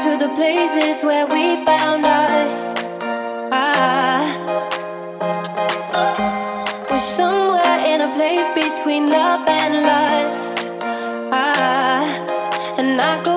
to the places where we found us. Ah, we're somewhere in a place between love and lust. Ah, and I.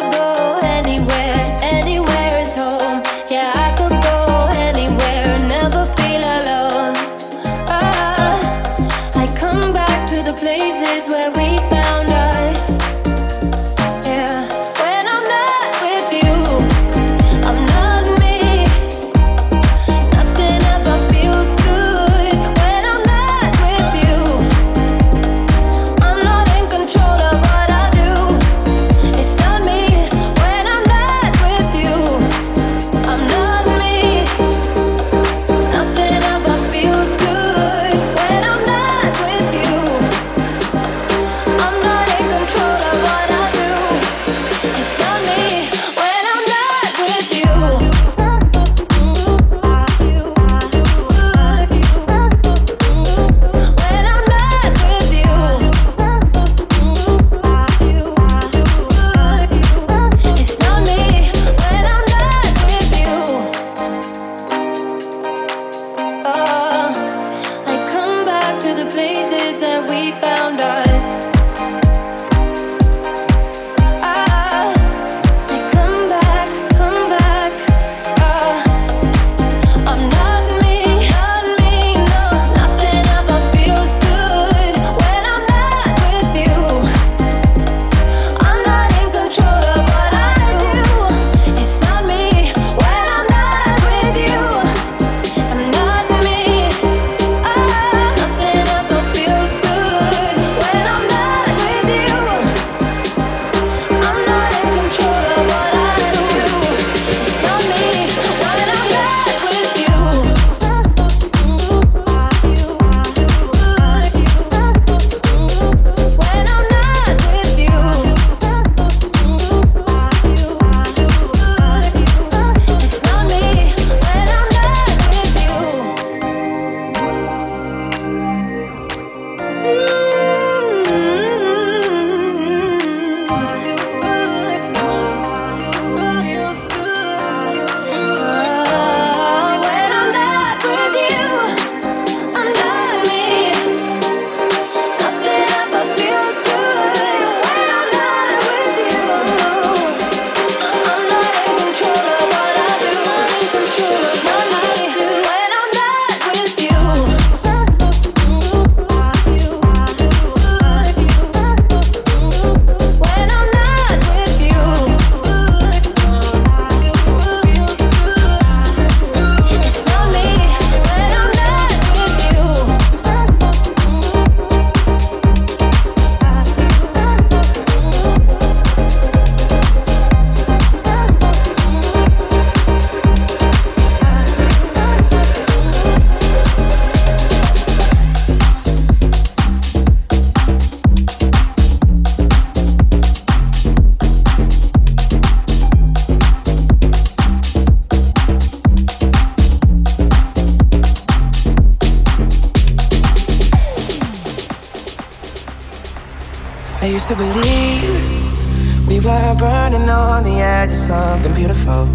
I used to believe we were burning on the edge of something beautiful,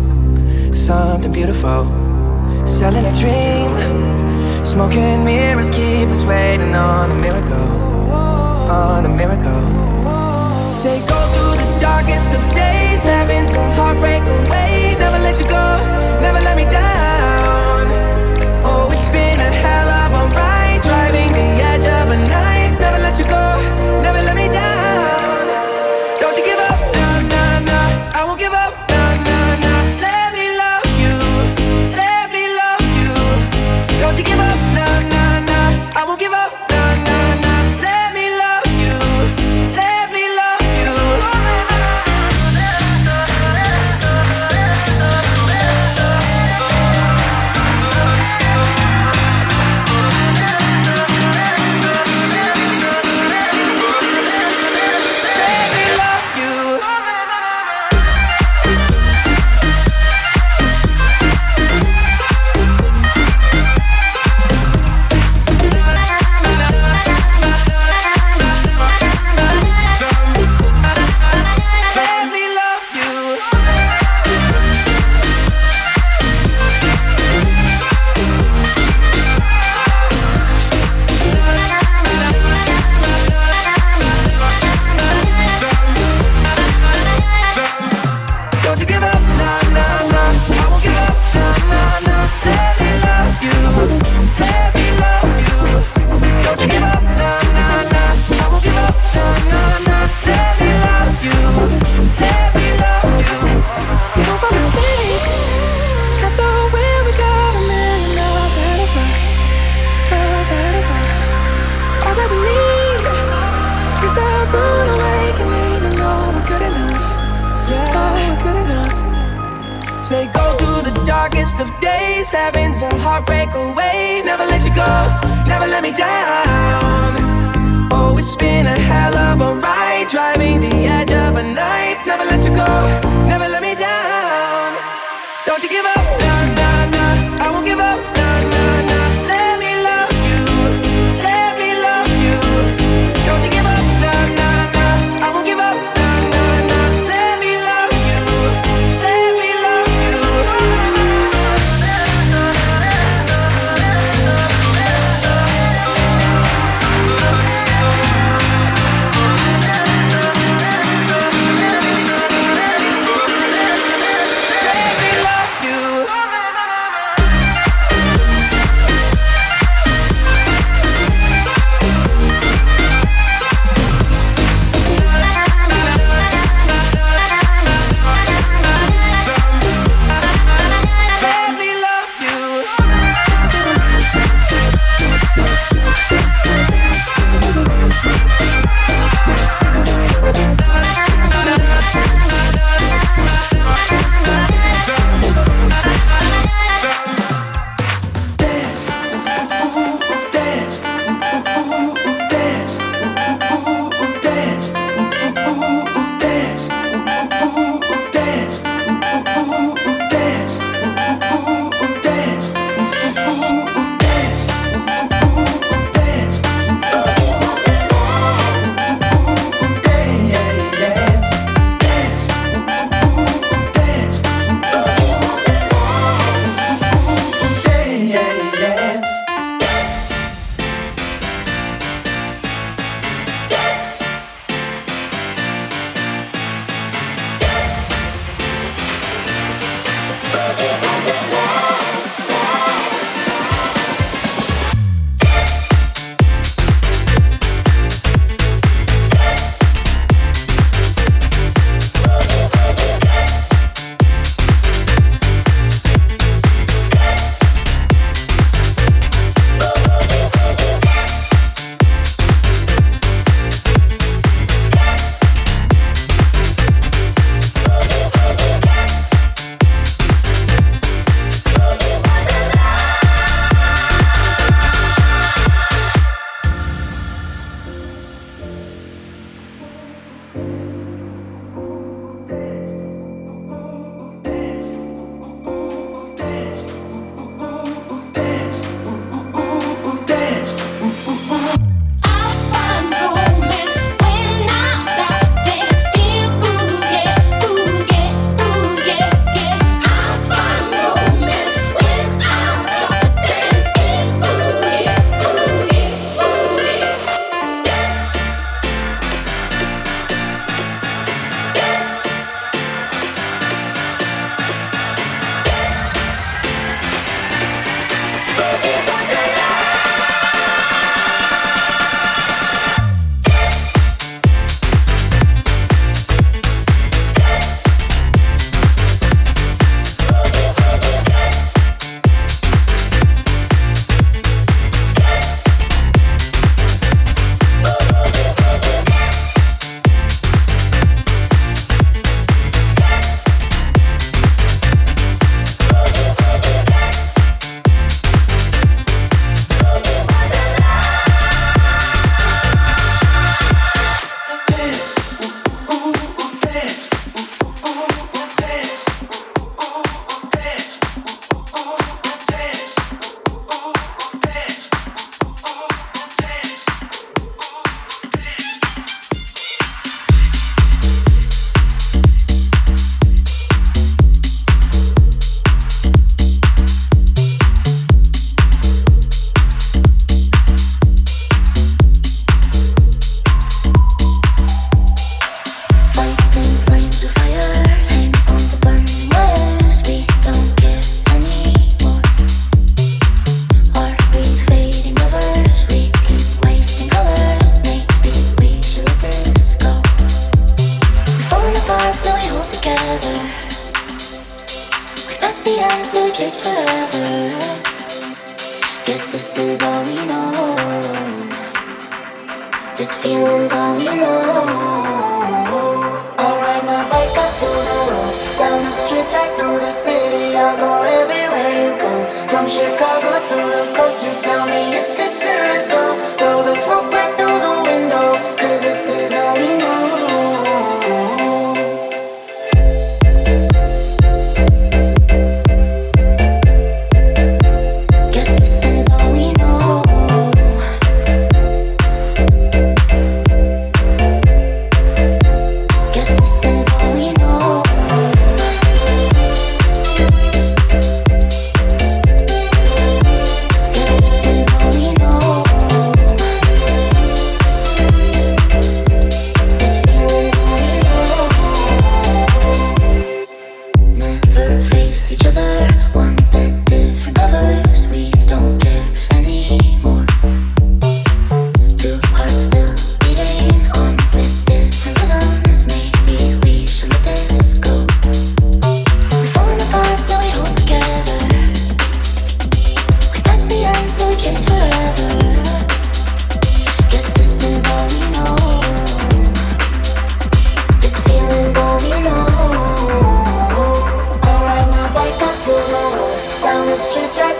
something beautiful. Selling a dream, smoking mirrors keep us waiting on a miracle, on a miracle. Say go through the darkest of days, having to heartbreak away. Never let you go, never let me down. Oh, it's been a hell of a ride, driving the edge of a knife. Never let you go, never let me. give up.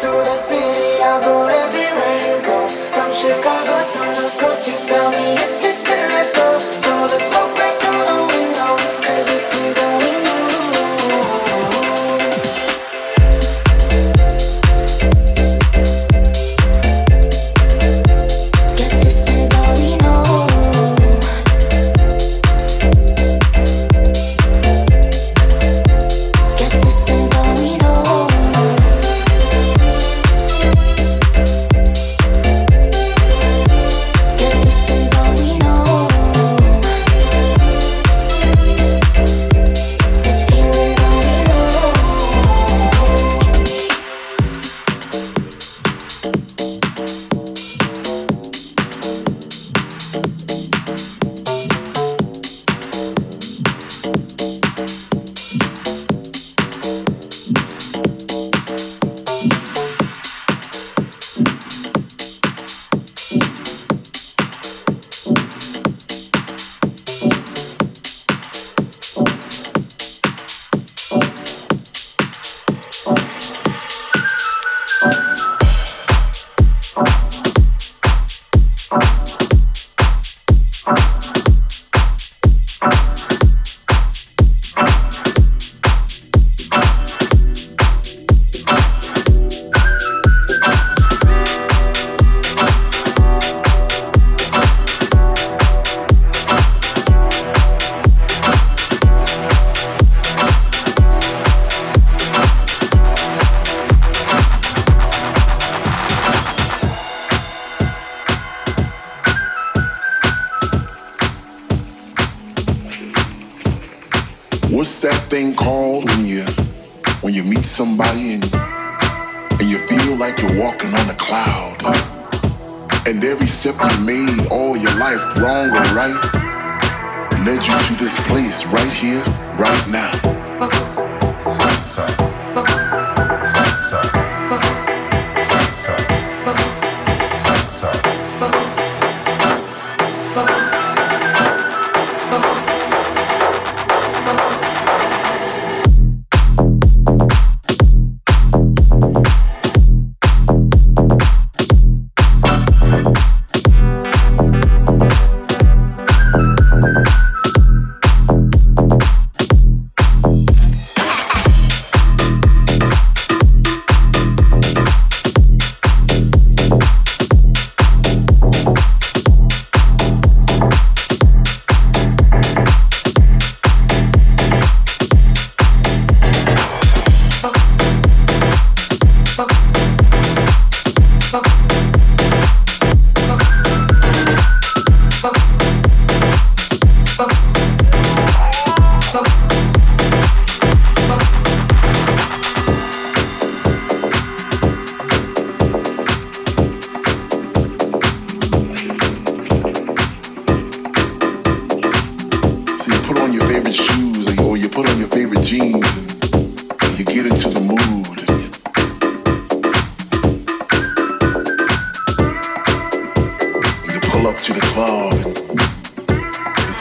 To the sea.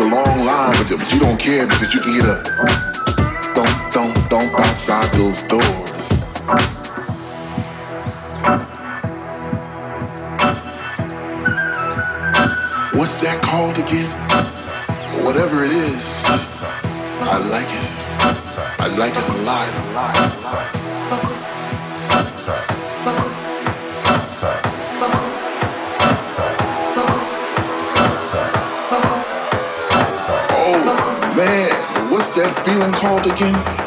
long line with but you don't care because you can hear the thump, thump, thump outside those doors. What's that called again? Whatever it is, I like it. I like it a lot. Feeling called again?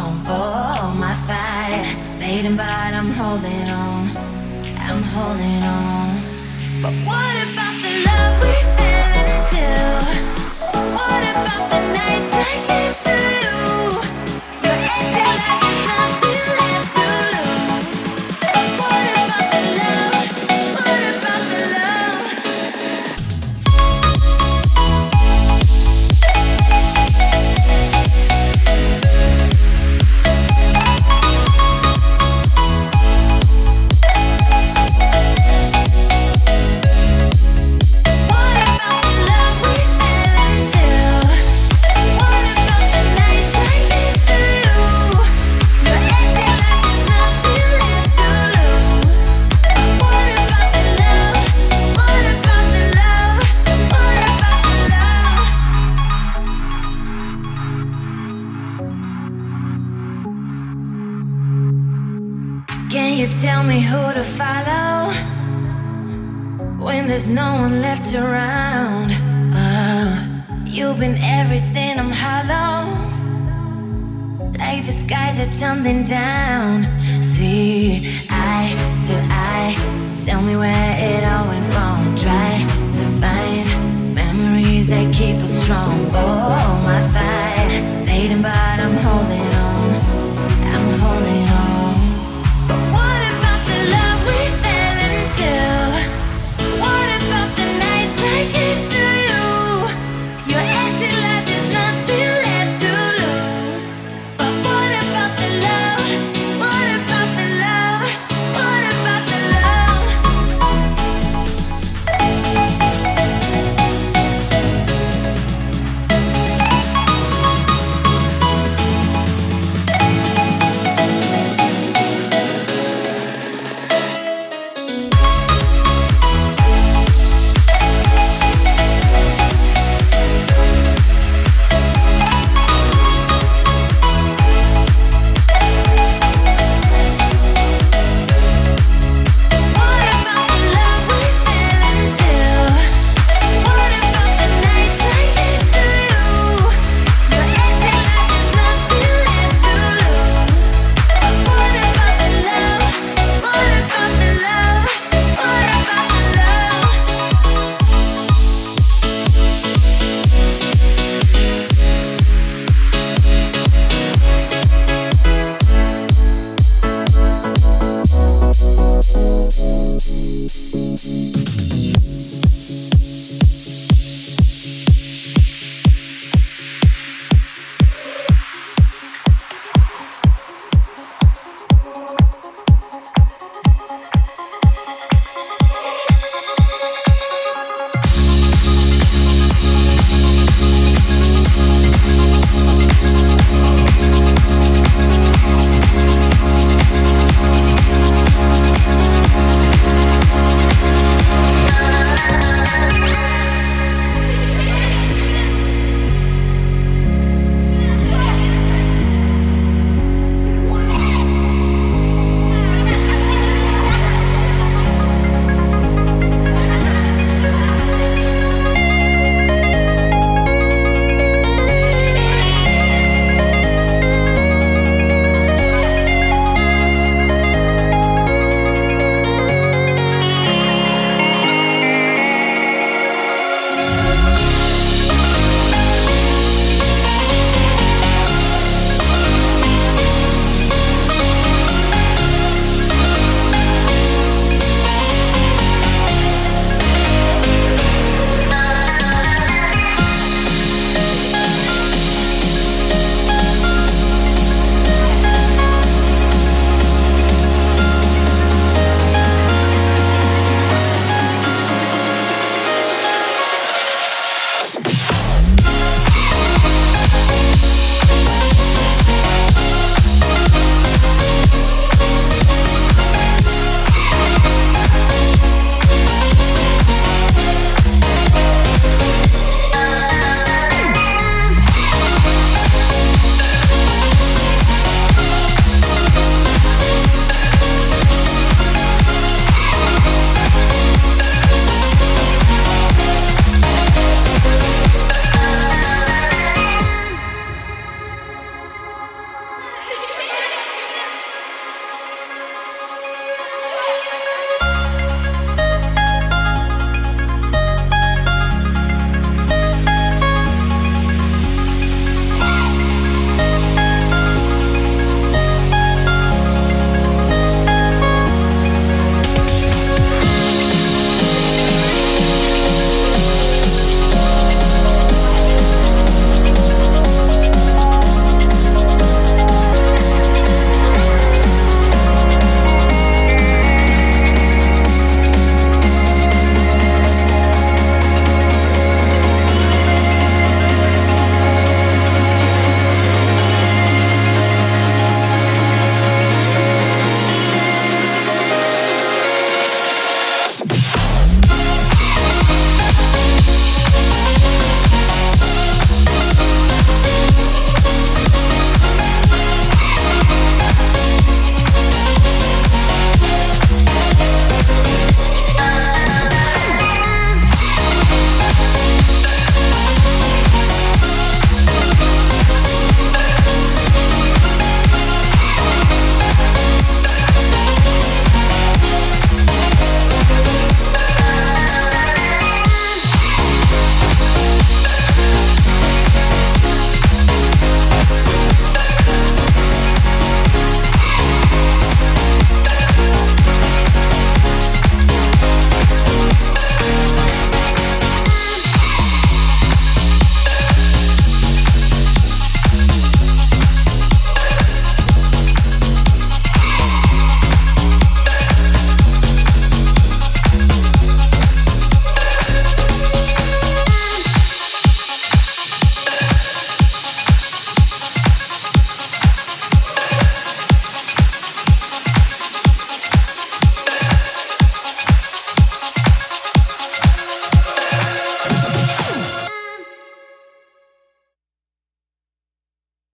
on. Oh, my fire, fading but I'm holding on. I'm holding on. But what about the love we fell into? What about the nights I gave to you? You're acting like. like the skies are tumbling down. See, eye to eye, tell me where it all went wrong. Try to find memories that keep us strong. Oh, my fight, fading, but I'm holding.